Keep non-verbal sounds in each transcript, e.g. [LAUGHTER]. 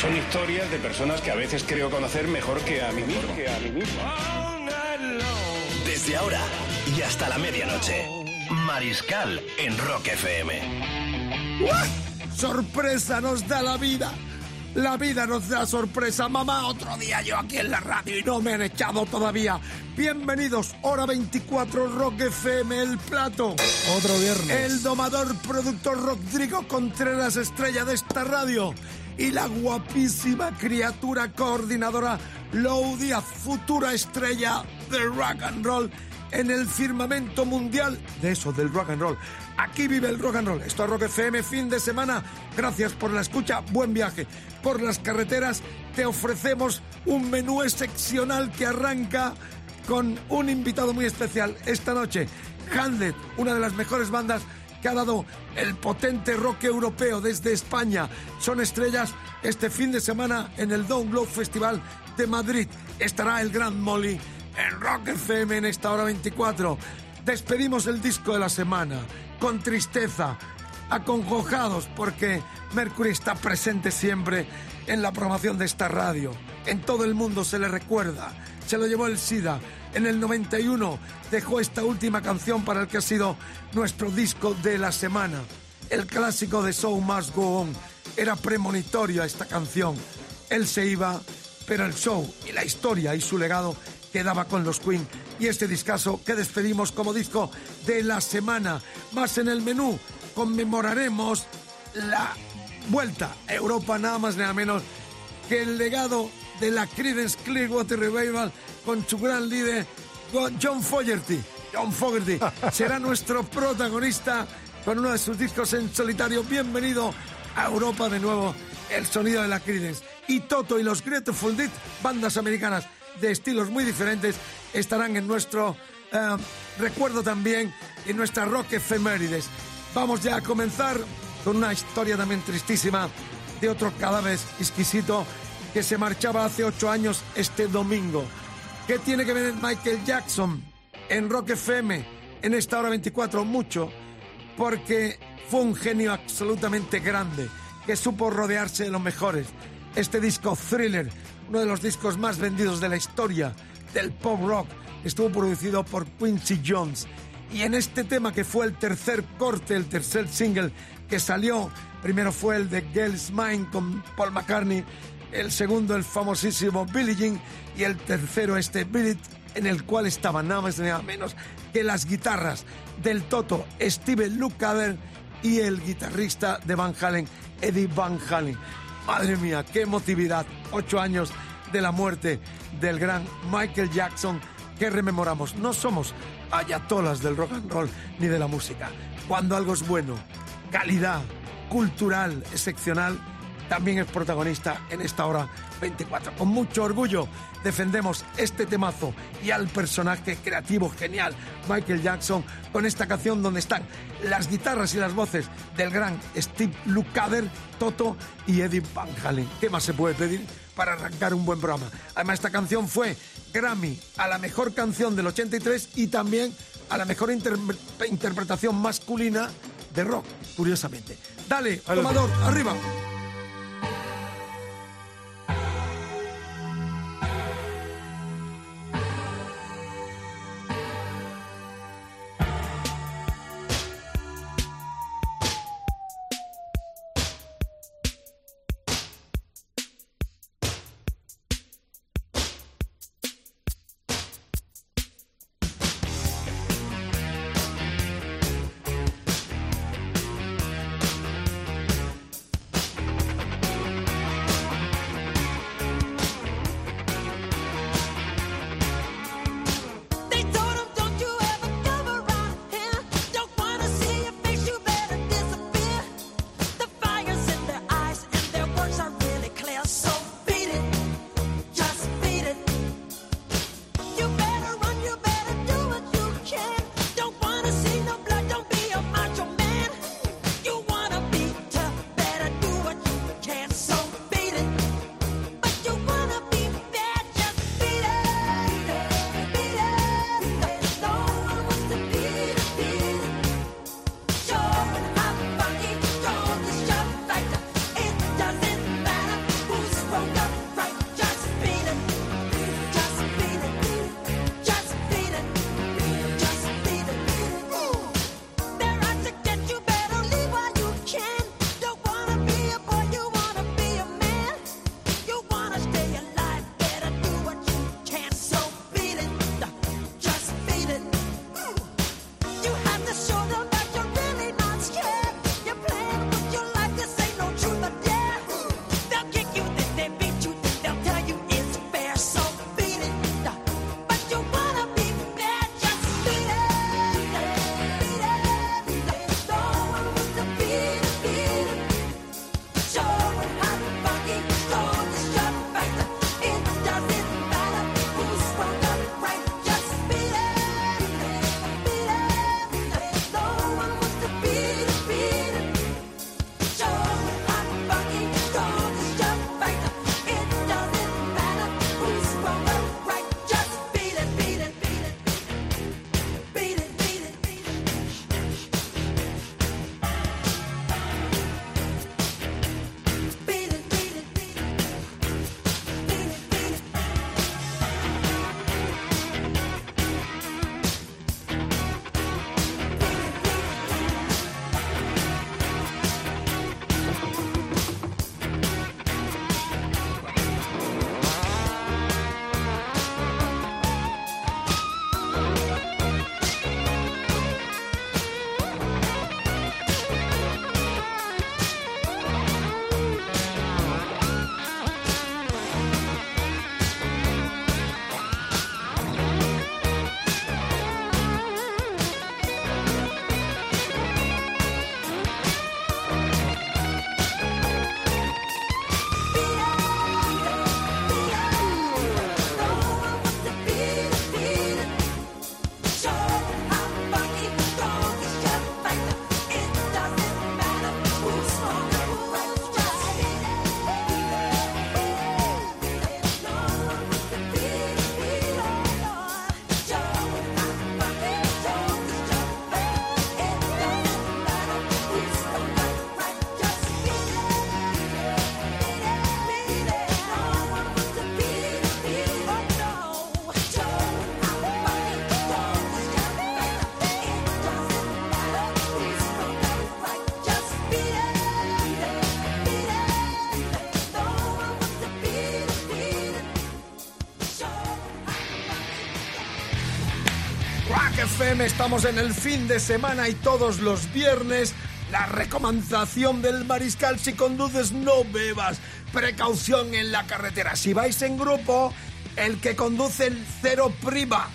Son historias de personas que a veces creo conocer mejor que a mí mismo. Desde ahora y hasta la medianoche. Mariscal en Rock FM. ¡Sorpresa nos da la vida! La vida nos da sorpresa. Mamá, otro día yo aquí en la radio y no me han echado todavía. Bienvenidos, hora 24, Rock FM, el plato. Otro viernes. El domador productor Rodrigo Contreras, estrella de esta radio. Y la guapísima criatura coordinadora Lou Díaz, futura estrella de rock and roll en el firmamento mundial de eso, del rock and roll. Aquí vive el rock and roll. Esto es Rock FM, fin de semana. Gracias por la escucha, buen viaje. Por las carreteras te ofrecemos un menú excepcional que arranca con un invitado muy especial esta noche. Hamlet, una de las mejores bandas que ha dado el potente rock europeo desde España. Son estrellas este fin de semana en el Down Globe Festival de Madrid. Estará el Gran Molly en Rock FM en esta hora 24. Despedimos el disco de la semana con tristeza, acongojados porque Mercury está presente siempre en la programación de esta radio. En todo el mundo se le recuerda. Se lo llevó el SIDA. En el 91 dejó esta última canción para el que ha sido nuestro disco de la semana. El clásico de Show Must Go On. Era premonitorio a esta canción. Él se iba, pero el show y la historia y su legado quedaba con los Queen. Y este discazo que despedimos como disco de la semana. Más en el menú conmemoraremos la vuelta a Europa, nada más nada menos que el legado de la Creedence Clearwater Revival con su gran líder John Fogerty. John Fogerty [LAUGHS] será nuestro protagonista con uno de sus discos en solitario. Bienvenido a Europa de nuevo, el sonido de la Creedence. Y Toto y los Grateful Dead, bandas americanas de estilos muy diferentes, estarán en nuestro eh, recuerdo también, en nuestra rock efemérides. Vamos ya a comenzar con una historia también tristísima de otro cadáver exquisito que se marchaba hace ocho años este domingo. ¿Qué tiene que ver Michael Jackson en Rock FM en esta hora 24? Mucho, porque fue un genio absolutamente grande que supo rodearse de los mejores. Este disco Thriller, uno de los discos más vendidos de la historia del pop rock, estuvo producido por Quincy Jones. Y en este tema que fue el tercer corte, el tercer single que salió, primero fue el de Girls Mind con Paul McCartney, el segundo el famosísimo Billie Jean y el tercero este Billy en el cual estaban nada más nada menos que las guitarras del Toto Steven Lukather y el guitarrista de Van Halen Eddie Van Halen. Madre mía, qué emotividad. Ocho años de la muerte del gran Michael Jackson que rememoramos. No somos ayatolas del rock and roll ni de la música. Cuando algo es bueno, calidad, cultural, excepcional, también es protagonista en esta hora 24. Con mucho orgullo defendemos este temazo y al personaje creativo genial Michael Jackson con esta canción donde están las guitarras y las voces del gran Steve Lukather, Toto y Eddie Van Halen. ¿Qué más se puede pedir para arrancar un buen programa? Además esta canción fue Grammy a la mejor canción del 83 y también a la mejor inter interpretación masculina de rock, curiosamente. Dale, tomador, arriba. Estamos en el fin de semana y todos los viernes la recomendación del mariscal si conduces no bebas. Precaución en la carretera. Si vais en grupo, el que conduce el cero priva.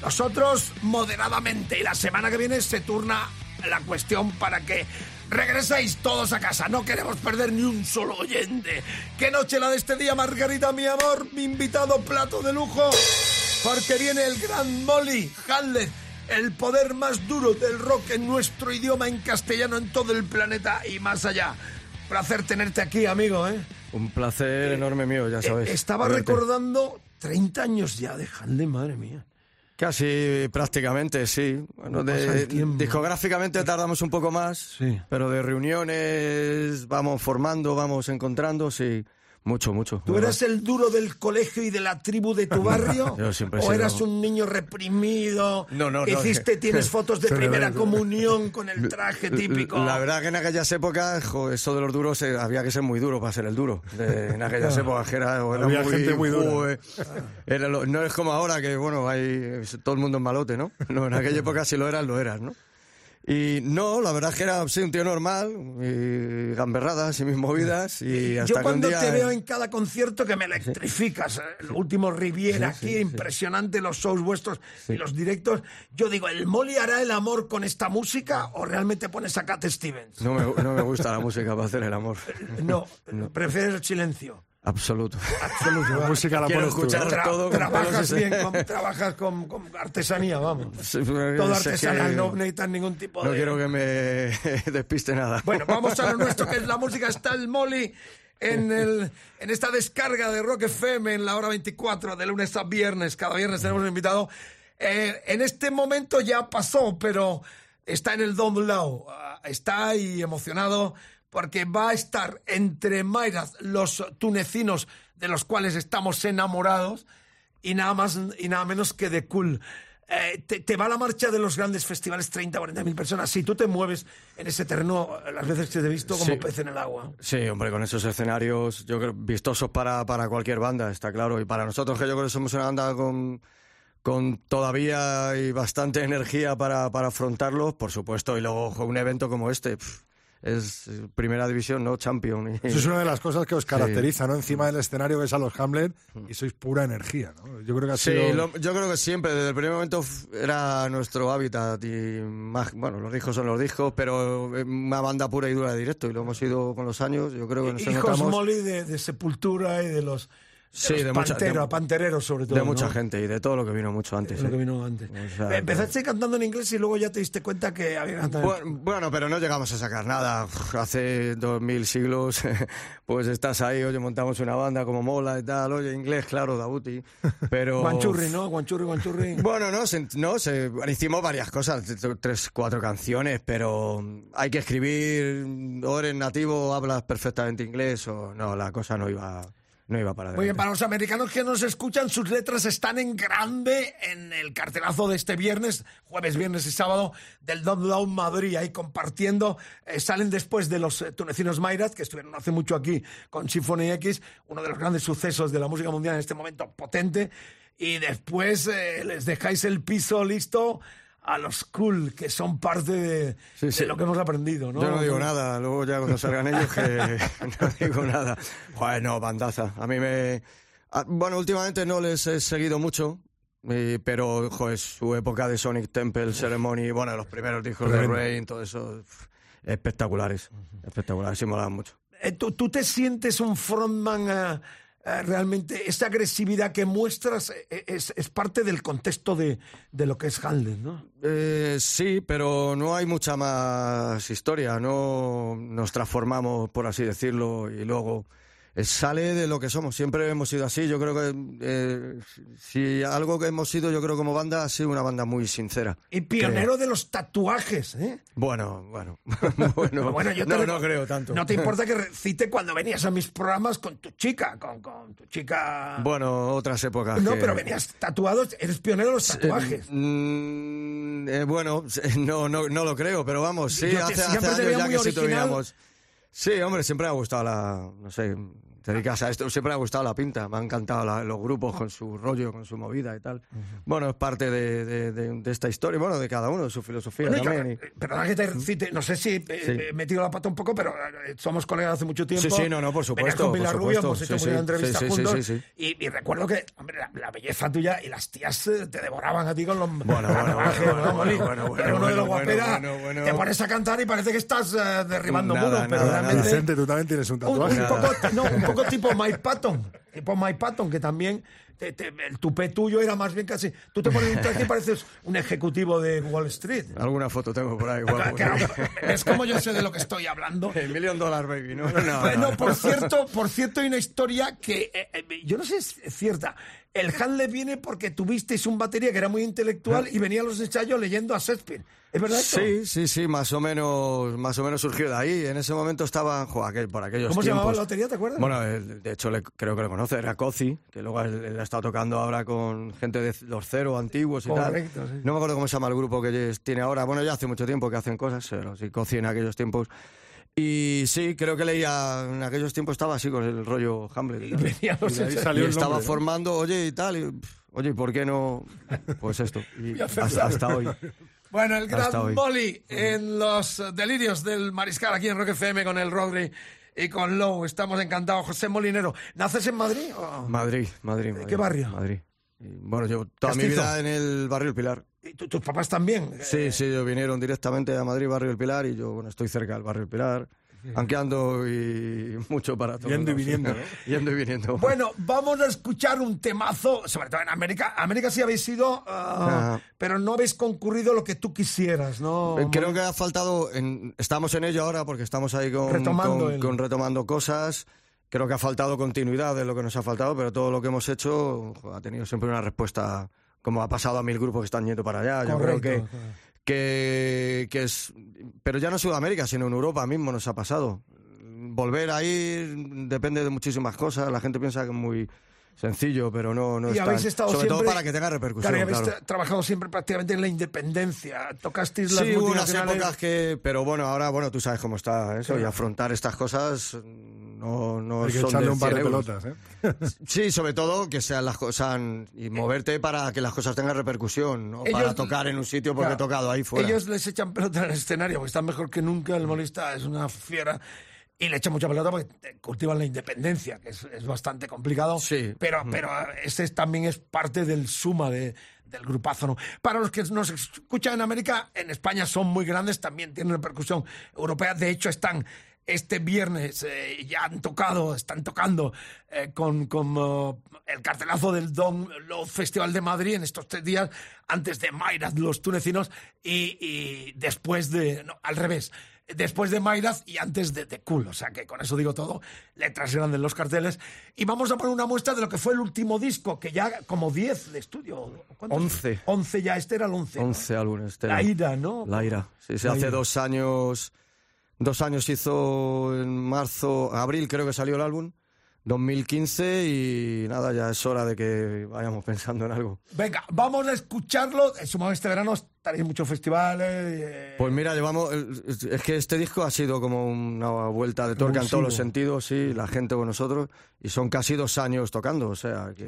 Nosotros moderadamente y la semana que viene se turna la cuestión para que regreséis todos a casa. No queremos perder ni un solo oyente. ¿Qué noche la de este día, Margarita, mi amor? Mi invitado plato de lujo. Porque viene el gran Molly Handler, el poder más duro del rock en nuestro idioma en castellano en todo el planeta y más allá. Placer tenerte aquí, amigo, ¿eh? Un placer enorme mío, ya sabes. Estaba Verte. recordando 30 años ya de Handler, madre mía. Casi prácticamente, sí. Bueno, ¿Cómo pasa de, discográficamente tardamos un poco más, Sí. pero de reuniones vamos formando, vamos encontrando, sí. Mucho, mucho. ¿Tú eras el duro del colegio y de la tribu de tu [LAUGHS] barrio? Yo siempre he ¿O sido- eras un niño reprimido? No, no. Hiciste, tienes [LAUGHS] fotos de primera comunión con el [LAUGHS] traje típico. La verdad que en aquellas épocas, jo, eso de los duros, eh, había que ser muy duro para ser el duro. De- en aquellas épocas que era, era Había muy, gente muy dura. joder. Era lo- no es como ahora que, bueno, hay todo el mundo en malote, ¿no? No, en aquella época si lo eras, lo eras, ¿no? Y no, la verdad es que era sí, un tío normal, y gamberradas y mis movidas, y hasta Yo que un cuando día... te veo en cada concierto que me electrificas, eh, el último Riviera aquí, impresionante los shows vuestros y los directos, yo digo, ¿el Molly hará el amor con esta música o realmente pones a Cat Stevens? No me, no me gusta la música para hacer el amor. No, prefieres el silencio. Absoluto. Absoluto. La música la Quiero pones tú, ¿no? escuchar Tra- todo trabajas bien, con, trabajas con, con artesanía, vamos. Sí, Todo que artesanal, no necesitas ningún tipo No de... quiero que me [LAUGHS] despiste nada. Bueno, vamos a lo nuestro, que es la [LAUGHS] música. Está el Molly en, el, en esta descarga de Rock FM en la hora 24, de lunes a viernes. Cada viernes tenemos un invitado. Eh, en este momento ya pasó, pero está en el Don Low. Ah, Está ahí emocionado porque va a estar entre Mayras, los tunecinos de los cuales estamos enamorados, y nada más y nada menos que de Cool. Eh, te, te va la marcha de los grandes festivales 30, 40 mil personas. Si tú te mueves en ese terreno, las veces que te he visto como Sí. pez en el agua. Sí, hombre, con esos escenarios, yo creo, vistosos para, para cualquier banda, está claro. Y para nosotros, que yo creo que somos una banda con, con todavía y bastante energía para, para afrontarlos, por supuesto. Y luego un evento como este, es eh, primera división, no champion. Y- Eso es una de las cosas que os caracteriza, ¿no? Encima del escenario ves a los Hamlet y sois pura energía, ¿no? Yo creo que ha Sí, sido... lo- yo creo que siempre, desde el primer momento era nuestro hábitat y más, bueno, los discos son los discos, pero eh, una banda pura y dura de directo y lo hemos ido con los años, yo creo que nos Hijos notamos Molly de, de Sepultura y de los, Sí, de mucha- de- pantereros sobre todo. de mucha ¿no? gente y de todo lo que vino mucho antes. Es lo ¿eh? que vino antes. O sea, Empezaste cantando en inglés y luego ya te diste cuenta que había cantado. Bueno, bueno, pero no llegamos a sacar nada. Hace dos mil siglos, [LAUGHS] pues estás ahí, oye, montamos una banda como mola y tal, oye, inglés, claro, Dabuti, [LAUGHS] pero... Guanchurri, ¿no? Guanchurri, guanchurri. [LAUGHS] Bueno, no, se- no se- hicimos varias cosas, tres, cuatro canciones, pero hay que escribir, o eres nativo, hablas perfectamente inglés, o no, la cosa no iba, no iba para Muy bien, adelante. para los americanos que nos escuchan, sus letras están en grande en el cartelazo de este viernes, jueves, viernes y sábado del Don Low Madrid, ahí compartiendo. Eh, salen después de los eh, tunecinos Mayras, que estuvieron hace mucho aquí con Symphony X, uno de los grandes sucesos de la música mundial en este momento, potente. Y después eh, les dejáis el piso listo a los cool, que son parte de, Sí, sí. de lo que hemos aprendido, ¿no? Yo no digo nada, luego ya cuando salgan ellos que [LAUGHS] no digo nada. Bueno, bandaza. A mí me... ah, Bueno, últimamente no les he seguido mucho, pero joder, su época de Sonic Temple, Ceremony, bueno, los primeros discos de Rain, todo eso, espectaculares. Espectaculares, sí molaban mucho. Eh, ¿tú, tú te sientes un frontman eh, realmente? Esa agresividad que muestras eh, es, es parte del contexto de, de lo que es Handel, ¿no? Eh, sí, pero no hay mucha más historia. No nos transformamos, por así decirlo, y luego eh, sale de lo que somos. Siempre hemos sido así. Yo creo que eh, si algo que hemos sido, yo creo como banda, ha sido una banda muy sincera. Y pionero de los tatuajes, ¿eh? Bueno, bueno, [LAUGHS] bueno. Bueno, yo no, no creo tanto. No te [LAUGHS] importa que recite cuando venías a mis programas con tu chica, con, con tu chica... Bueno, otras épocas. no, que- pero venías tatuado, eres pionero de los tatuajes. Mm, eh, bueno, [LAUGHS] no, no, no lo creo, pero vamos, sí, Yo hace, años ya que sí original. Sí, hombre, siempre me ha gustado la, no sé, te dedicas a esto. Siempre me ha gustado la pinta, me han encantado la- los grupos con su rollo, con su movida y tal. Bueno, es parte de, de- de- de esta historia, bueno, de cada uno, de su filosofía Bueno, y también. que- y- Perdona que te cite, no sé si eh, Sí. he metido la pata un poco, pero eh, somos colegas hace mucho tiempo. Sí, sí, no, no, por supuesto, con por supuesto. hemos hecho Sí, muchas sí, entrevistas sí, sí, juntos. sí, sí, sí. Y, y recuerdo que hombre, la, la belleza tuya y las tías eh, te devoraban a ti con los Bueno, bueno, bueno, ¿no, bueno, bueno, bueno, de los bueno, guaperas. bueno, bueno. Te pones a cantar y parece que estás eh, derribando Nada, muros, pero nada, realmente. Vicente, tú también tienes un Un, tatuaje. un poco, no, un poco [LAUGHS] tipo Mike Patton. Tipo Mike Patton, que también te- te- el tupé tuyo era más bien casi. Tú te pones un traje y pareces un ejecutivo de Wall Street. Alguna foto tengo por ahí, guapo. Claro, es como yo sé de lo que estoy hablando. El Million Dollar Baby, ¿no? No, Bueno, no. por cierto, por cierto, hay una historia que eh, eh, yo no sé si es cierta. El Hanle viene porque tuvisteis un batería que era muy intelectual y venía a los ensayos leyendo a Shakespeare. ¿Es verdad esto? Sí, sí, sí, más o menos, más o menos surgió de ahí. En ese momento estaba, jo, aquel- por aquellos ¿Cómo se tiempos. llamaba la batería, te acuerdas? Bueno, él, de hecho le- creo que lo conoce, era Cozi, que luego él, ha estado tocando ahora con gente de los cero antiguos y Correcto, tal. sí. No me acuerdo cómo se llama el grupo que tiene ahora. Bueno, ya hace mucho tiempo que hacen cosas, pero sí, Cozi en aquellos tiempos. Y sí, creo que leía, en aquellos tiempos estaba así con el rollo Hamlet. Y, [LAUGHS] venía a los Y ahí salió y el estaba nombre, ¿no? formando, oye, y tal, y, oye, ¿y por qué no? Pues esto. Y [LAUGHS] hasta, hasta hoy. Bueno, el gran. Molly en los eh, delirios del Mariscal aquí en Rock FM con el Rodri y con Low. Estamos encantados. José Molinero, ¿naces en Madrid? o- Madrid, Madrid. Madrid qué barrio? Madrid. Bueno, yo toda mi vida en el barrio El Pilar. ¿Y tu- tus papás también? Sí, sí, ellos vinieron directamente a Madrid, barrio El Pilar, y yo, bueno, estoy cerca del barrio El Pilar. Aunque ando y [LAUGHS] mucho para todo. Yendo y viniendo, ¿no? [LAUGHS] Yendo y viniendo. Bueno, vamos a escuchar un temazo, sobre todo en América. América sí habéis ido, ah, Ajá. pero no habéis concurrido lo que tú quisieras, ¿no? Eh, Creo que ha faltado, en- estamos en ello ahora porque estamos ahí con Retomando con- el- con retomando cosas. Creo que ha faltado continuidad de lo que nos ha faltado, pero todo lo que hemos hecho ha tenido siempre una respuesta, como ha pasado a mil grupos que están yendo para allá. Yo creo Correcto, que, correcto. Que, que es. Pero ya no en Sudamérica, sino en Europa mismo nos ha pasado. Volver a ir depende de muchísimas cosas. La gente piensa que es muy sencillo, pero no, no y es habéis tan- estado Sobre siempre... todo para que tenga repercusión. Claro, y habéis claro. trabajado siempre prácticamente en la independencia. Tocasteis las Sí, hubo unas épocas que... Pero bueno, ahora, bueno, tú sabes cómo está eso, y afrontar estas cosas no, no Hay que son echarle de un par de 100 euros. pelotas, ¿eh? [LAUGHS] Sí, sobre todo que sean las cosas... Y moverte para que las cosas tengan repercusión, no para tocar en un sitio porque Claro, he tocado ahí fuera. Ellos les echan pelota en el escenario porque están mejor que nunca. El molista es una fiera. Y le echan mucha pelota porque cultivan la independencia, que es, es bastante complicado. Sí. Pero, pero este también es parte del suma de, del grupazo. ¿no? Para los que nos escuchan en América, en España son muy grandes, también tienen repercusión europea. De hecho, están este viernes, eh, ya han tocado, están tocando eh, con, con oh, el cartelazo del Don Love Festival de Madrid en estos tres días, antes de Mayraz, los tunecinos, y, y después de. No, al revés. Después de Mayraz y antes de The Cool. O sea que con eso digo todo. Letras grandes en los carteles. Y vamos a poner una muestra de lo que fue el último disco, que ya como 10 de estudio. ¿cuántos? 11. 11 ya, este era el 11. ¿no? 11 álbumes. este La ira, ¿no? La ira. Sí, sí, La hace ira. dos años... Dos años hizo en marzo, abril creo que salió el álbum, 2015 y nada, ya es hora de que vayamos pensando en algo. Venga, vamos a escucharlo. Supongo este verano estaréis en muchos festivales. eh, Pues mira, llevamos. Es que este disco ha sido como una vuelta de tuerca en todos los sentidos, sí, la gente con nosotros, y son casi dos años tocando, o sea que.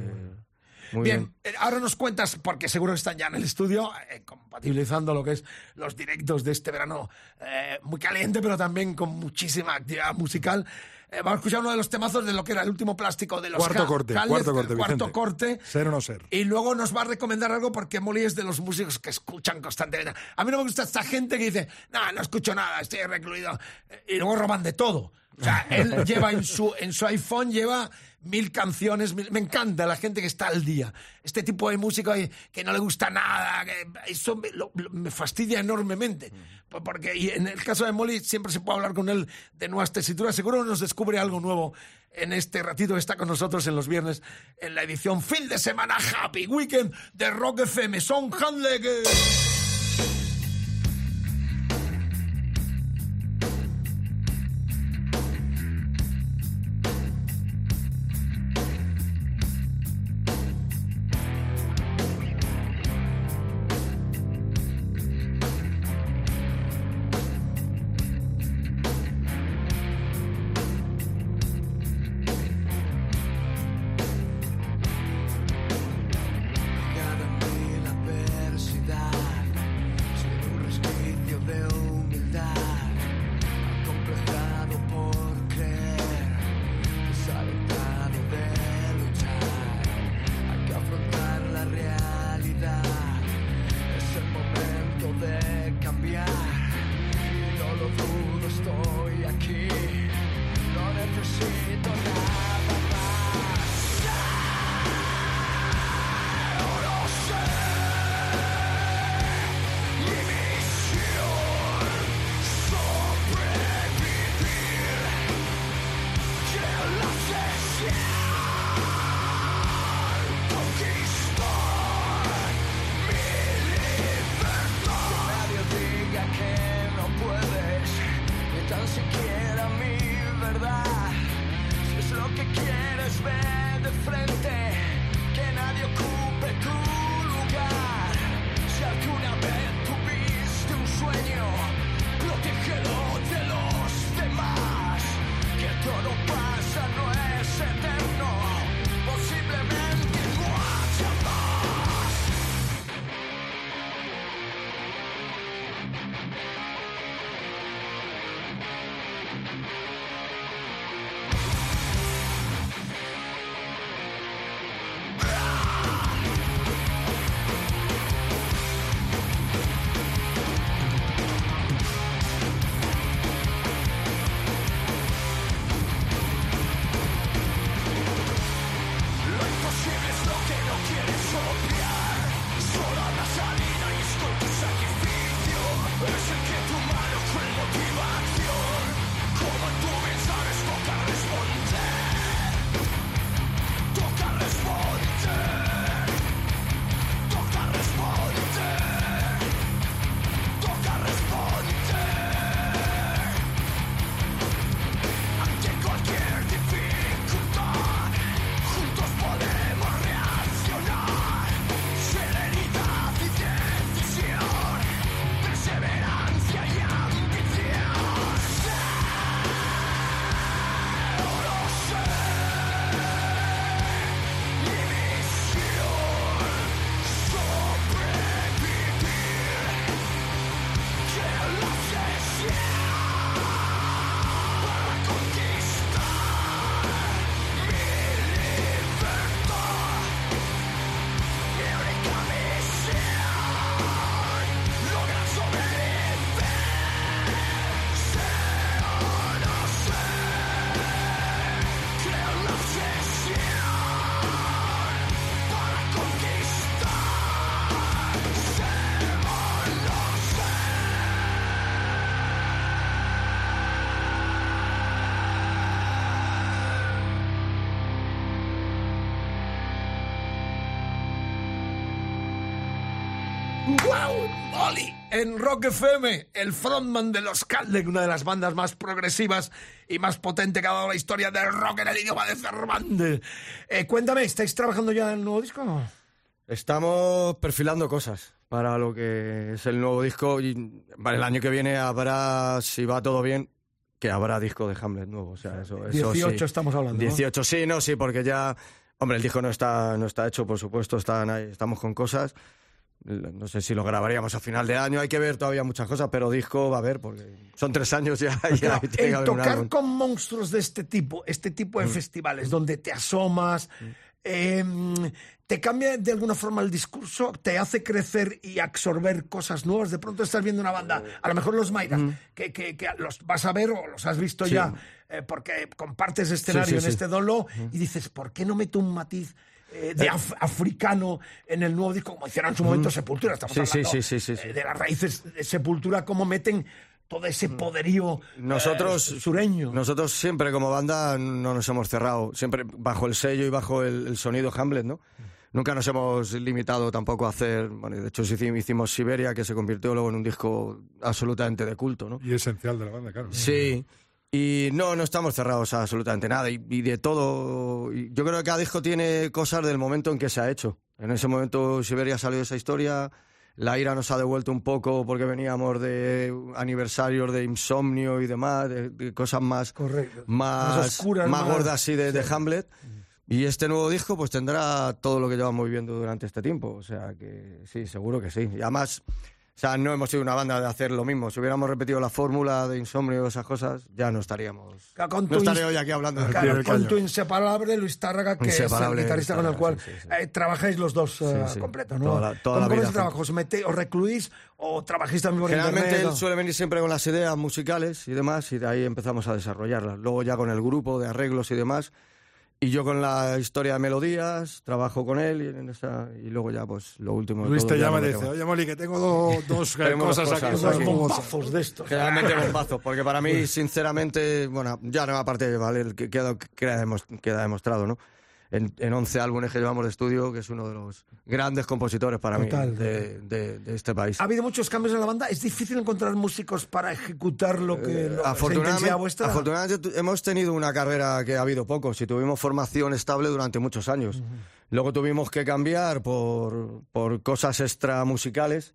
Muy bien, bien. eh, ahora nos cuentas, porque seguro que están ya en el estudio, eh, compatibilizando lo que es los directos de este verano eh, muy caliente, pero también con muchísima actividad musical. Eh, vamos a escuchar uno de los temazos de lo que era el último plástico de los Cuarto corte, cuarto corte, cuarto corte. Ser o no ser. Y luego nos va a recomendar algo porque Molly es de los músicos que escuchan constantemente. A mí no me gusta esta gente que dice, no, no escucho nada, estoy recluido. Y luego roban de todo. O sea, [LAUGHS] él lleva en su, en su iPhone, lleva mil canciones. mil- Me encanta la gente que está al día. Este tipo de músico que no le gusta nada, que eso me, lo- lo- me fastidia enormemente. Porque y en el caso de Molly siempre se puede hablar con él de nuevas tesituras. Seguro nos descubre algo nuevo en este ratito que está con nosotros en los viernes en la edición fin de semana Happy Weekend de Rock FM. Son Handle ¡Wow! Molly en Rock FM, el frontman de los Calden, una de las bandas más progresivas y más potente que ha dado la historia del rock en el idioma de Cervantes. Eh, cuéntame, ¿estáis trabajando ya en el nuevo disco? Estamos perfilando cosas para lo que es el nuevo disco y el año que viene habrá, si va todo bien, que habrá disco de Hamlet nuevo. O sea, eso, eso 18 sí. estamos hablando. ¿no? 18, sí, no, sí, porque ya, hombre, el disco no está, no está hecho, por supuesto, están ahí, estamos con cosas. No sé si lo grabaríamos a final de año, hay que ver todavía muchas cosas, pero disco va a haber, porque son tres años ya. [LAUGHS] Claro, que el tocar con monstruos de este tipo, este tipo de Mm. festivales donde te asomas, eh, te cambia de alguna forma el discurso, te hace crecer y absorber cosas nuevas. De pronto estás viendo una banda, a lo mejor los Mayra, que, que- que los vas a ver o los has visto Mm. Sí. ya, eh, porque compartes escenario sí, en este dolo y dices, ¿por qué no meto un matiz? Eh, de af- africano en el nuevo disco, como hicieron en su momento Sepultura, estamos Mm. Sí, sí, hablando sí, sí, sí, sí. eh, de las raíces de Sepultura, cómo meten todo ese poderío Mm. Nosotros, eh, sureño. nosotros siempre como banda no nos hemos cerrado, siempre bajo el sello y bajo el, el sonido Hamlet, ¿no? Nunca nos hemos limitado tampoco a hacer, bueno, de hecho hicimos, hicimos Siberia, que se convirtió luego en un disco absolutamente de culto, ¿no? Y esencial de la banda, claro. Sí, y no, no estamos cerrados a absolutamente nada. Y, y de todo, yo creo que cada disco tiene cosas del momento en que se ha hecho. En ese momento Siberia salió esa historia, la ira nos ha devuelto un poco porque veníamos de aniversarios de insomnio y demás, de, de cosas más, Correcto. más, Más oscuras, más más- gordas así de, de Hamlet. Y este nuevo disco pues tendrá todo lo que llevamos viviendo durante este tiempo. O sea que sí, seguro que sí. Y además, o sea, no hemos sido una banda de hacer lo mismo. Si hubiéramos repetido la fórmula de insomnio y esas cosas, ya no estaríamos. Con no estaré hoy aquí hablando de Claro, del con tu inseparable Luis Tárraga, que es el guitarrista con el cual Tárraga, sí, sí, eh, trabajáis los dos eh, Sí, sí. completo, ¿no? Toda la- toda ¿Cómo, la cómo es vida el trabajo? ¿Os, metéis- os recluís o trabajáis también por Generalmente internet? él suele venir siempre con las ideas musicales y demás, y de ahí empezamos a desarrollarlas. Luego ya con el grupo de arreglos y demás. Y yo con la historia de melodías, trabajo con él y, en esa, y luego ya pues lo último. Luis todo te llama y dice, oye, Moli, que tengo do- [LAUGHS] dos eh, dos cosas aquí. cosas, aquí. bombazos de estos. Generalmente [LAUGHS] bombazos, porque para mí, sinceramente, bueno, ya no, aparte, vale, que queda, queda demostrado, ¿no? En, en 11 álbumes que llevamos de estudio, que es uno de los grandes compositores para Total, mí de, de- de este país. Ha habido muchos cambios en la banda. ¿Es difícil encontrar músicos para ejecutar lo que lo, esa intensidad Afortunadamente, vuestra? afortunadamente tu- hemos tenido una carrera que ha habido pocos y tuvimos formación estable durante muchos años. Luego tuvimos que cambiar por, por cosas extra musicales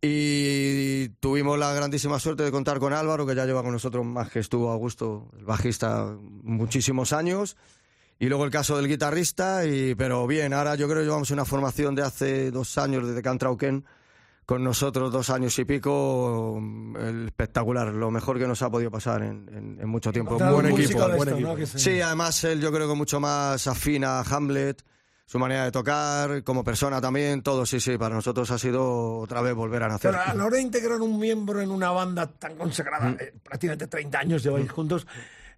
y tuvimos la grandísima suerte de contar con Álvaro, que ya lleva con nosotros más que estuvo Augusto, el bajista, muchísimos años. Y luego el caso del guitarrista, y, pero bien, ahora yo creo que llevamos una formación de hace dos años, desde que Ken, con nosotros dos años y pico, el espectacular, lo mejor que nos ha podido pasar en, en- en mucho tiempo. Buen un equipo, de buen esto, equipo. Sí, además él yo creo que mucho más afina a Hamlet, su manera de tocar, como persona también, todo, sí, sí, para nosotros ha sido otra vez volver a nacer. Pero a la hora de integrar un miembro en una banda tan consagrada, Mm. eh, prácticamente 30 años lleváis juntos,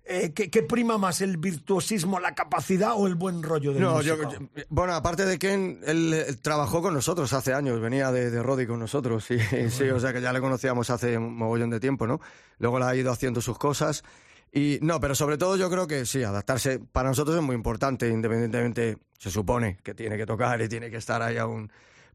eh, ¿qué, qué prima más, el virtuosismo, la capacidad o el buen rollo del No, yo, yo- bueno, aparte de Ken, él, él trabajó con nosotros hace años, venía de, de Roddy con nosotros, sí, sí, o sea que ya le conocíamos hace un mogollón de tiempo, ¿no? Luego le ha ido haciendo sus cosas. Y no, pero sobre todo yo creo que sí, adaptarse para nosotros es muy importante, independientemente, se supone que tiene que tocar y tiene que estar ahí aún.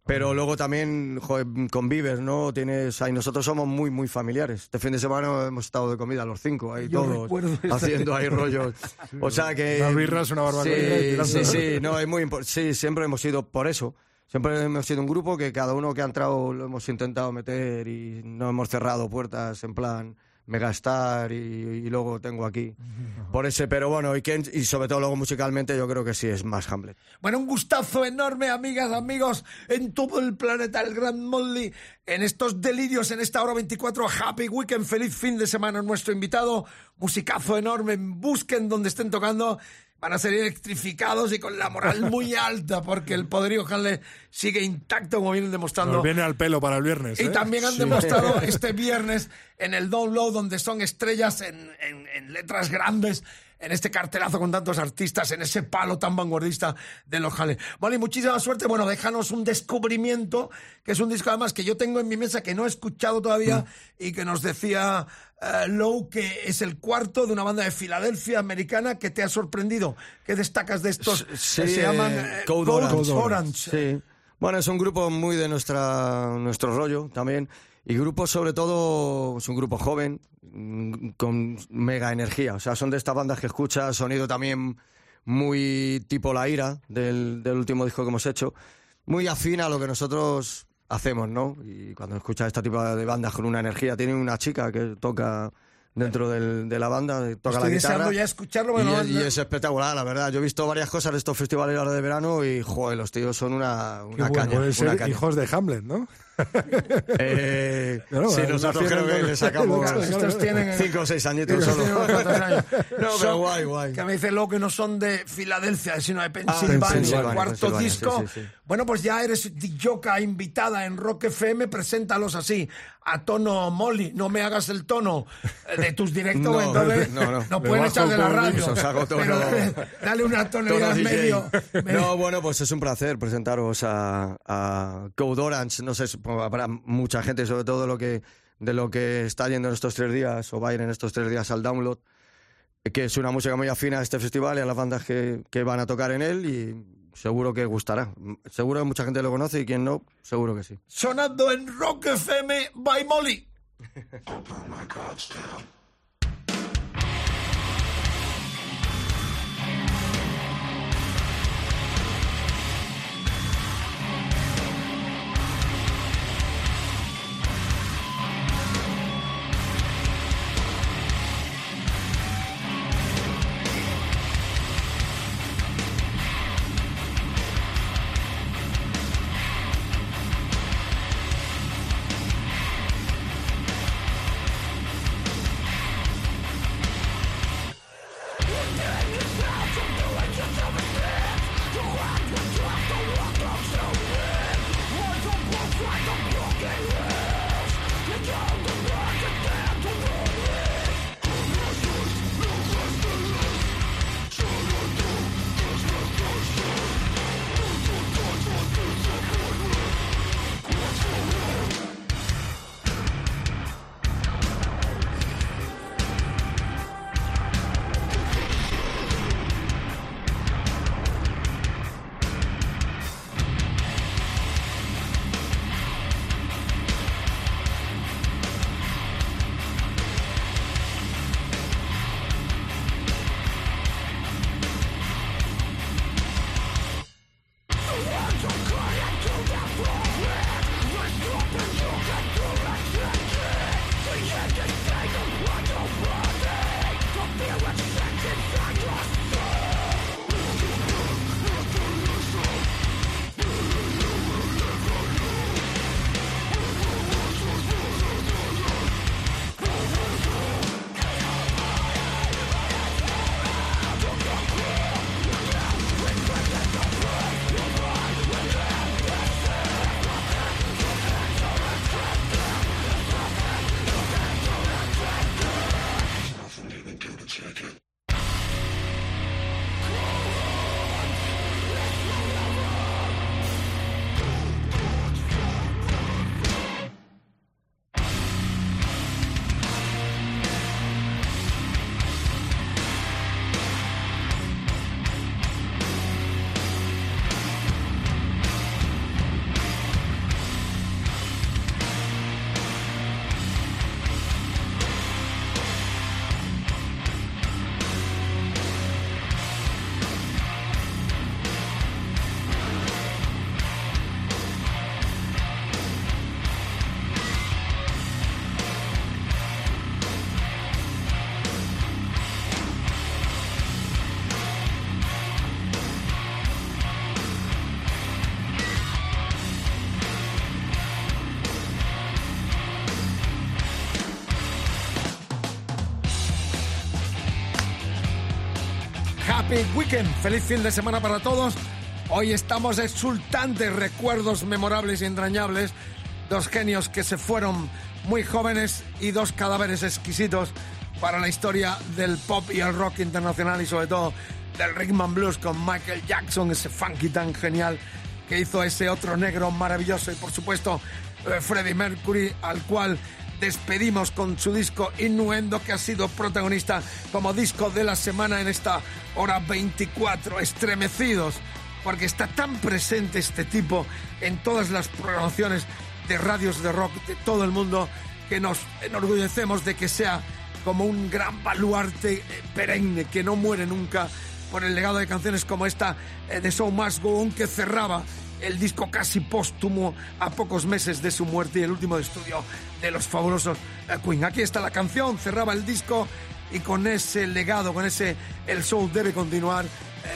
Pero luego también joder, convives, ¿no? Tienes, ahí nosotros somos muy, muy familiares. Este fin de semana hemos estado de comida los cinco, ahí Yo todos, haciendo ahí rollos. O sea que... Unas birras, una barbacoa Sí, tirando. sí, sí, no, es muy impor- Sí, siempre hemos sido por eso. Siempre hemos sido un grupo que cada uno que ha entrado lo hemos intentado meter y no hemos cerrado puertas en plan megastar y, y luego tengo aquí. Por ese, pero bueno, y, Ken- y sobre todo luego musicalmente yo creo que sí es más Hamlet. Bueno, un gustazo enorme, amigas, amigos, en todo el planeta, el Gran Molly, en estos delirios, en esta hora 24, Happy Weekend, feliz fin de semana, nuestro invitado, musicazo enorme, busquen donde estén tocando, van a ser electrificados y con la moral [LAUGHS] muy alta, porque el poderío Hanley sigue intacto, como vienen demostrando. Nos viene al pelo para el viernes. Y ¿eh? también han Sí. demostrado [LAUGHS] este viernes en el Download, donde son estrellas en, en- en letras grandes, en este cartelazo con tantos artistas, en ese palo tan vanguardista de los Jales. Vale, muchísima suerte. Bueno, déjanos un descubrimiento, que es un disco además que yo tengo en mi mesa que no he escuchado todavía Mm. y que nos decía eh, Lowe que es el cuarto de una banda de Filadelfia americana que te ha sorprendido. ¿Qué destacas de estos? Sí, que se eh, llaman eh, Code Code Orange. Orange. Sí. Bueno, es un grupo muy de nuestra, nuestro rollo también. Y grupo, sobre todo, es un grupo joven, mm, con mega energía. O sea, son de estas bandas que escuchas sonido también muy tipo La Ira, del, del último disco que hemos hecho. Muy afín a lo que nosotros hacemos, ¿no? Y cuando escuchas este tipo de bandas con una energía, tiene una chica que toca dentro del- de la banda, toca Estoy la guitarra. deseando ya escucharlo, y, bueno, es, y es espectacular, la verdad. Yo he visto varias cosas de estos festivales ahora de verano y, joder, los tíos son una, una bueno, caña. una ser caña. hijos de Hamlet, ¿no? Eh, Claro, sí, nosotros creo que le sacamos Estos tienen cinco o seis añitos solo. años. [LAUGHS] No, pero Son- guay, guay. Que me dice luego que no son de Filadelfia, sino de Pensilvania, Pensilvania, el cuarto Pensilvania, disco. sí, sí, sí. Bueno, pues ya eres Dijoka invitada en Rock FM, preséntalos así, a tono Molly, no me hagas el tono eh, de tus directos, [LAUGHS] No, entonces no, no. no pueden echar de la radio. Pero [LAUGHS] dale una tonalidad medio- No, bueno, pues es un placer presentaros a, a Code Orange. No sé, habrá mucha gente, sobre todo lo que, de lo que está yendo en estos tres días o va a ir en estos tres días al download, que es una música muy afina a este festival y a las bandas que, que van a tocar en él y seguro que gustará. Seguro que mucha gente lo conoce y quien no, seguro que sí. Sonando en Rock FM by Molly. [LAUGHS] Weekend. Feliz fin de semana para todos. Hoy estamos exultantes, recuerdos memorables y entrañables. Dos genios que se fueron muy jóvenes y dos cadáveres exquisitos para la historia del pop y el rock internacional y sobre todo del and blues con Michael Jackson, ese funky tan genial que hizo ese otro negro maravilloso y por supuesto eh, Freddie Mercury al cual despedimos con su disco Innuendo que ha sido protagonista como disco de la semana en esta hora 24 estremecidos porque está tan presente este tipo en todas las programaciones de radios de rock de todo el mundo que nos enorgullecemos de que sea como un gran baluarte eh, perenne que no muere nunca por el legado de canciones como esta eh, de So Must Go On que cerraba el disco casi póstumo a pocos meses de su muerte y el último de estudio de los fabulosos eh, Queen. Aquí está la canción, cerraba el disco y con ese legado, con ese el show debe continuar.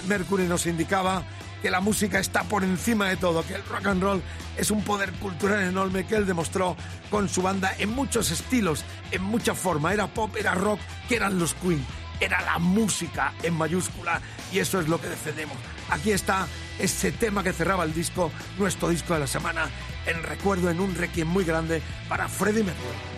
Mercury nos indicaba que la música está por encima de todo, que el rock and roll es un poder cultural enorme que él demostró con su banda en muchos estilos, en mucha forma. Era pop, era rock, que eran los Queen. Era la música en mayúscula y eso es lo que defendemos. Aquí está ese tema que cerraba el disco, nuestro disco de la semana, en recuerdo en un requiem muy grande para Freddie Mercury.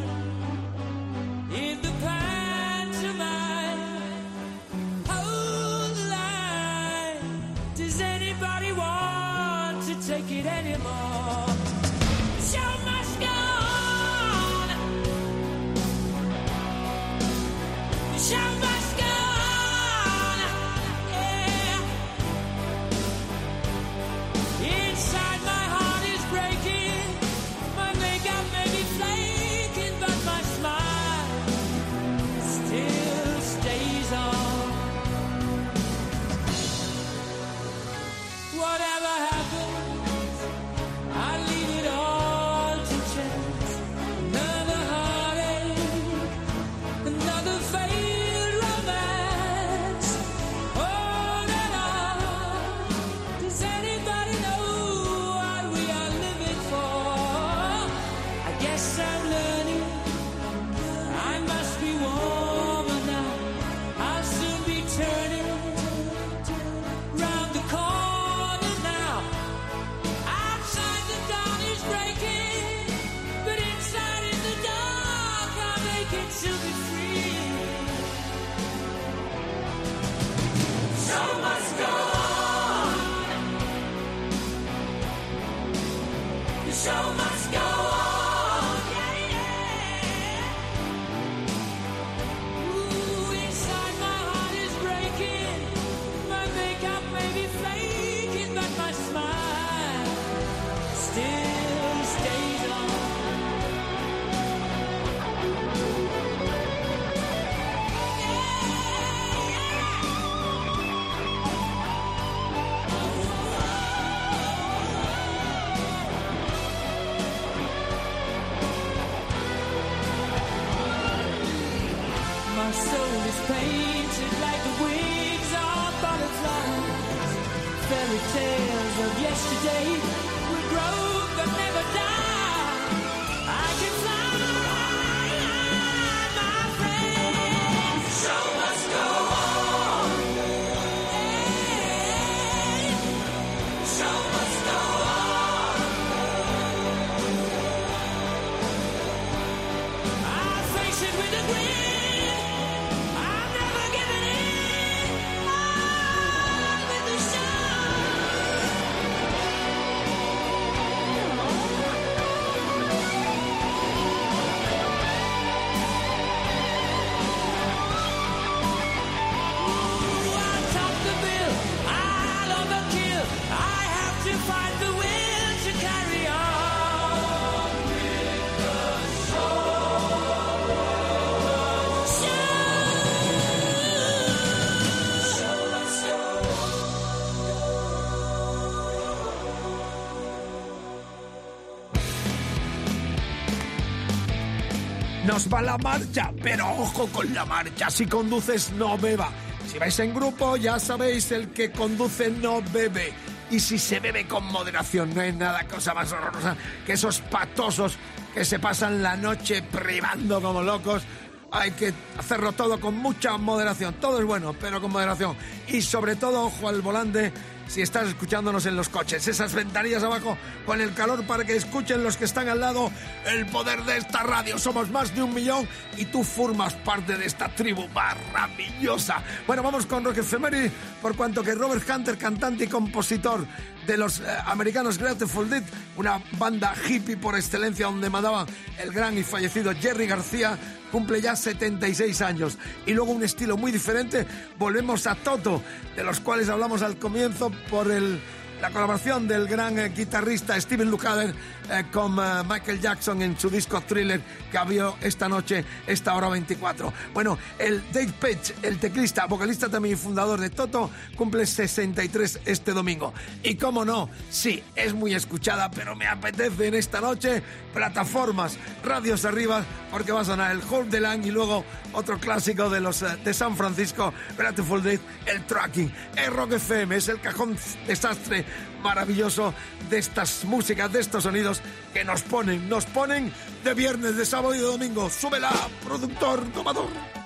Nos va la marcha, pero ojo con la marcha, si conduces no beba, Si vais en grupo, ya sabéis, el que conduce no bebe. Y si se bebe con moderación, no hay nada cosa más horrorosa que esos patosos que se pasan la noche privando como locos. Hay que hacerlo todo con mucha moderación. Todo es bueno, pero con moderación. Y sobre todo, ojo al volante si estás escuchándonos en los coches. Esas ventanillas abajo con el calor para que escuchen los que están al lado el poder de esta radio. Somos más de un millón y tú formas parte de esta tribu maravillosa. Bueno, vamos con Rock Ephemery, por cuanto que Robert Hunter, cantante y compositor de los eh, americanos Grateful Dead, una banda hippie por excelencia donde mandaba el gran y fallecido Jerry García, cumple ya 76 años. Y luego un estilo muy diferente, volvemos a Toto, de los cuales hablamos al comienzo por el la colaboración del gran eh, guitarrista Steven Lukather eh, con eh, Michael Jackson en su disco Thriller que abrió esta noche, esta hora 24. Bueno, el Dave Page, el teclista, vocalista también y fundador de Toto, cumple 63 este domingo. Y cómo no, sí, es muy escuchada, pero me apetece en esta noche plataformas, radios arriba, porque va a sonar el Hold the Line y luego otro clásico de los de San Francisco, Grateful Dead, el Tracking. El Rock FM es el cajón desastre maravilloso de estas músicas, de estos sonidos que nos ponen, nos ponen de viernes, de sábado y de domingo. Súbela, productor, tomador.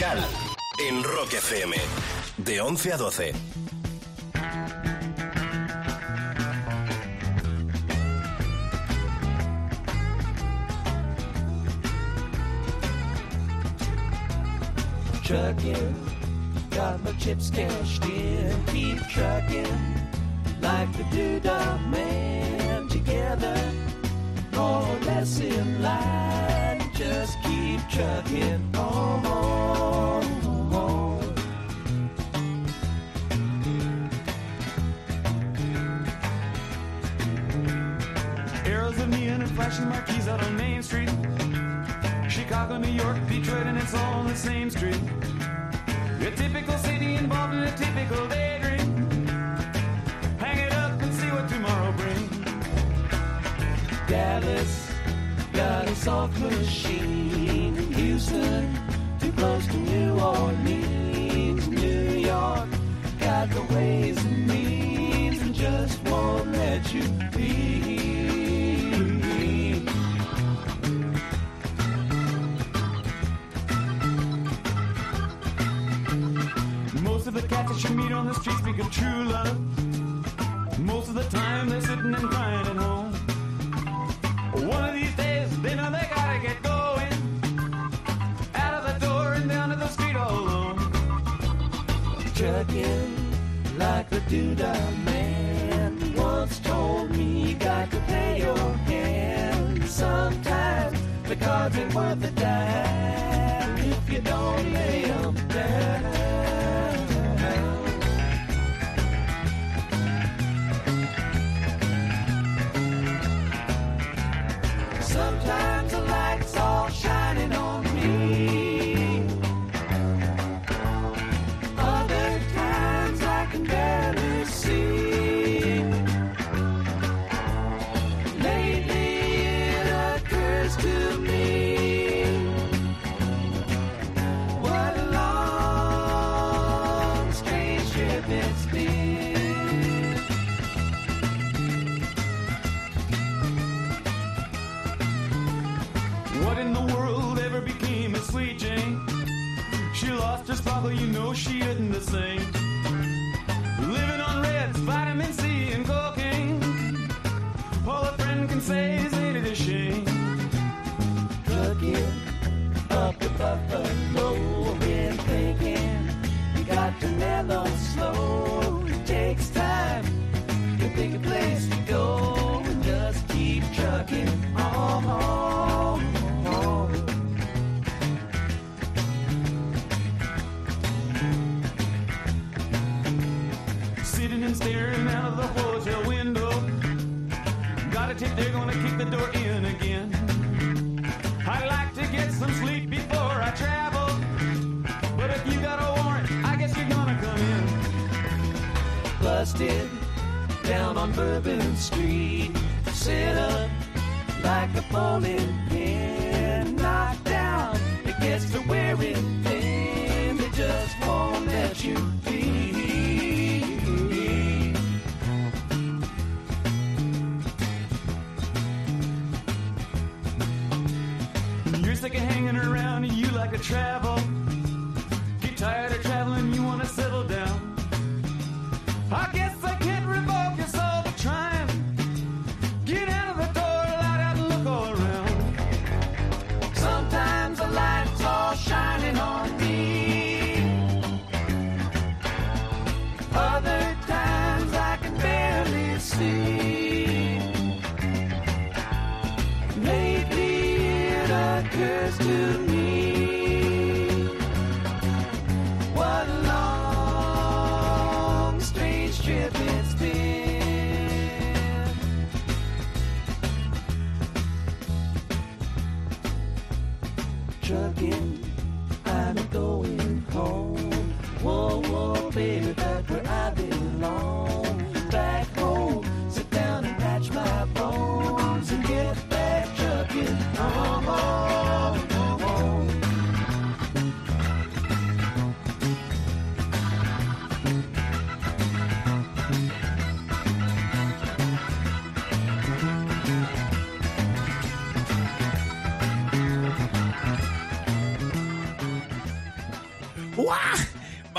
En Rock FM. De 11 a 12. Chips cashed in. Keep like the. chugging like the dude I made. busted down on Bourbon Street. Set up like a bowling pin, knocked down. It gets to wearing thin. It just won't let you be. You're sick of hanging around, you like to travel. Get tired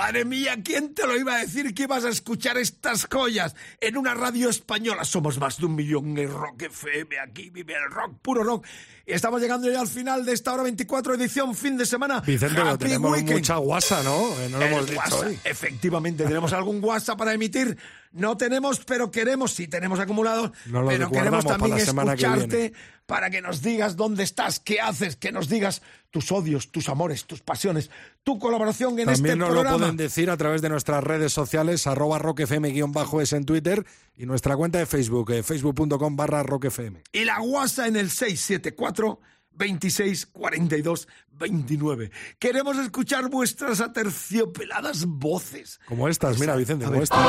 Madre mía, ¿quién te lo iba a decir que ibas a escuchar estas joyas en una radio española? Somos más de un millón en Rock FM, aquí vive el rock, puro rock. Y estamos llegando ya al final de esta hora 24 edición, fin de semana. Vicente, Happy tenemos Weekend. mucha guasa, ¿no? Eh, No lo El hemos dicho hoy. Efectivamente, tenemos algún WhatsApp para emitir. No tenemos, pero queremos, sí tenemos acumulados, lo pero queremos para también que escucharte para que nos digas dónde estás, qué haces, que nos digas tus odios, tus amores, tus pasiones, tu colaboración en También este nos programa. lo pueden decir a través de nuestras redes sociales, arroba roquefm-es en Twitter y nuestra cuenta de Facebook, eh, facebook.com barra roquefm. y la WhatsApp en el 674 26 42 29. Queremos escuchar vuestras aterciopeladas voces. Como estas, mira Vicente, como estas.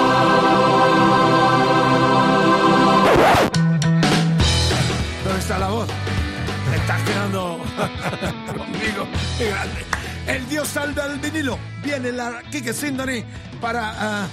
¿Dónde está la voz? Te estás quedando [LAUGHS] conmigo. Qué grande. El Dios salve al vinilo. Viene la Kike Sindoni para ah,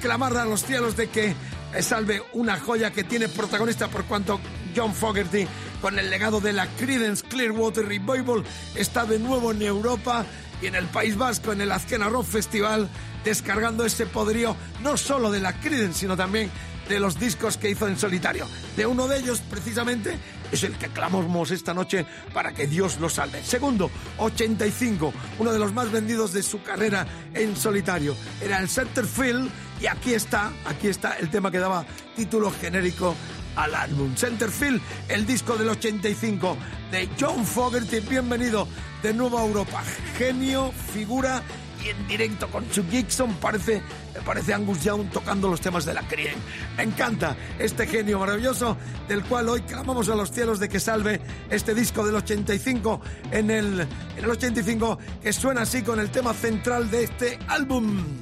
clamar a los cielos de que salve una joya que tiene protagonista por cuanto John Fogerty con el legado de la Creedence Clearwater Revival está de nuevo en Europa y en el País Vasco en el Azkena Rock Festival descargando ese poderío no solo de la Creedence sino también de los discos que hizo en solitario. De uno de ellos, precisamente, es el que clamamos esta noche para que Dios lo salve. Segundo, 85, uno de los más vendidos de su carrera en solitario. Era el Centerfield y aquí está, aquí está el tema que daba título genérico al álbum. Centerfield, el disco del 85 de John Fogerty. Bienvenido de nuevo a Europa. Genio, figura y en directo con su Gibson parece, parece Angus Young tocando los temas de la Crien. Me encanta este genio maravilloso del cual hoy clamamos a los cielos de que salve este disco del 85 en el, en el 85 que suena así con el tema central de este álbum.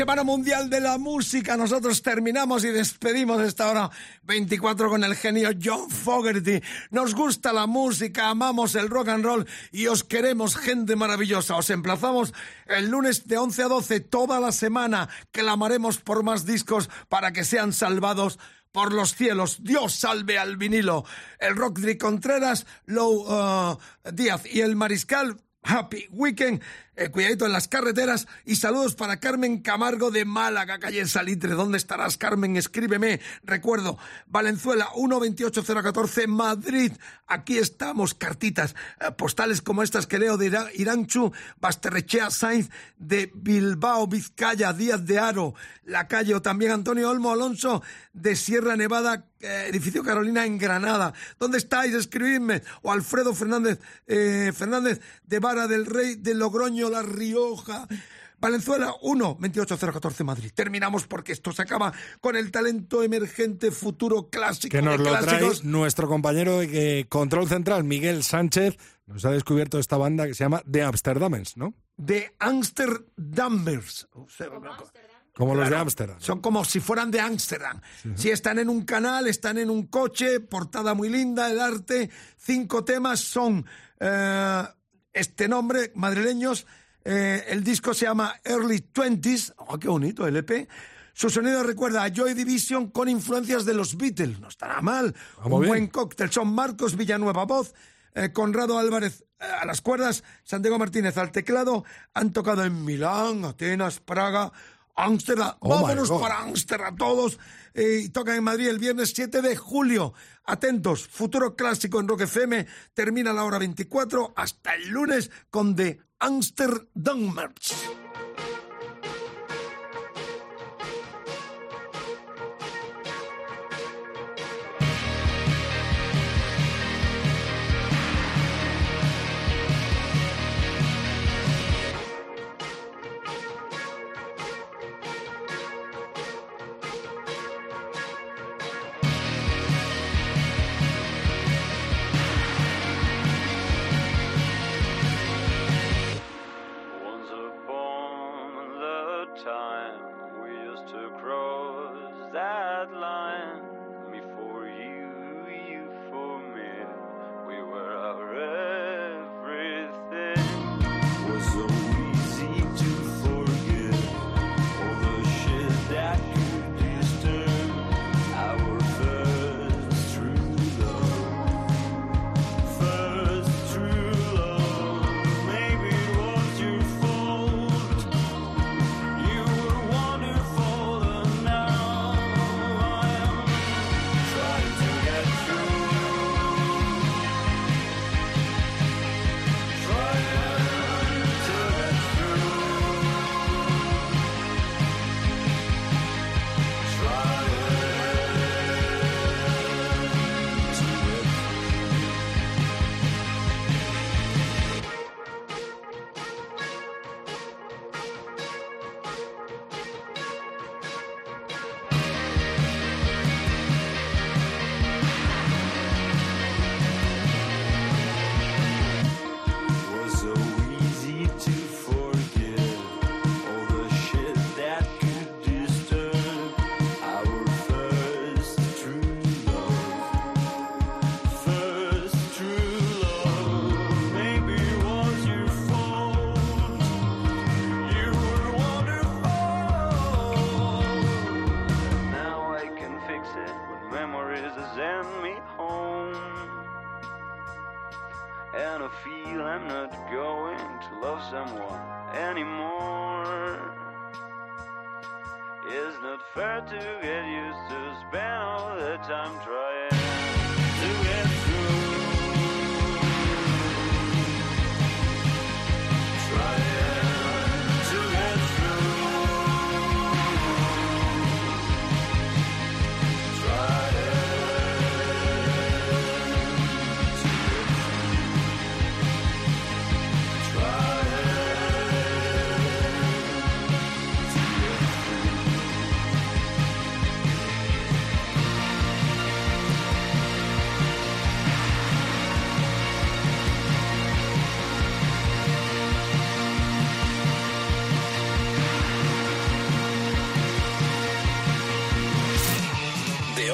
Semana Mundial de la Música. Nosotros terminamos y despedimos esta hora 24 con el genio John Fogerty. Nos gusta la música, amamos el rock and roll y os queremos gente maravillosa. Os emplazamos el lunes de 11 a 12 toda la semana. Clamaremos por más discos para que sean salvados por los cielos. Dios salve al vinilo. El Rock Contreras, Lou uh, Díaz y el Mariscal. Happy Weekend, eh, cuidadito en las carreteras y saludos para Carmen Camargo de Málaga, calle Salitre. ¿Dónde estarás, Carmen? Escríbeme. Recuerdo, Valenzuela 128014, Madrid. Aquí estamos, cartitas, eh, postales como estas que leo de Ira- Iranchu, Basterrechea Sainz de Bilbao, Vizcaya, Díaz de Aro, La Calle, o también Antonio Olmo Alonso de Sierra Nevada, eh, edificio Carolina en Granada. ¿Dónde estáis? Escribidme. O Alfredo Fernández, Fernández de Vara del Rey de Logroño, La Rioja. Valenzuela 1, 28014 Madrid. Terminamos porque esto se acaba con el talento emergente futuro clásico Que nos de lo trae nuestro compañero de eh, Control Central, Miguel Sánchez. Nos ha descubierto esta banda que se llama The Amsterdamers, ¿no? de Amsterdammers. O sea, Como los de Ámsterdam. Son como si fueran de Ámsterdam. Si están en un canal, están en un coche, portada muy linda, el arte. Cinco temas son eh, este nombre, madrileños. Eh, el disco se llama Early Twenties. Oh, qué bonito el EP. Su sonido recuerda a Joy Division con influencias de los Beatles. No estará mal. Vamos un bien. buen cóctel. Son Marcos Villanueva voz, eh, Conrado Álvarez eh, a las cuerdas, Santiago Martínez al teclado. Han tocado en Milán, Atenas, Praga, Ámsterdam. Oh, Vámonos para Ámsterdam todos. Eh, y tocan en Madrid el viernes 7 de julio. Atentos, futuro clásico en Rock FM. Termina la hora 24 hasta el lunes con The Amsterdamers.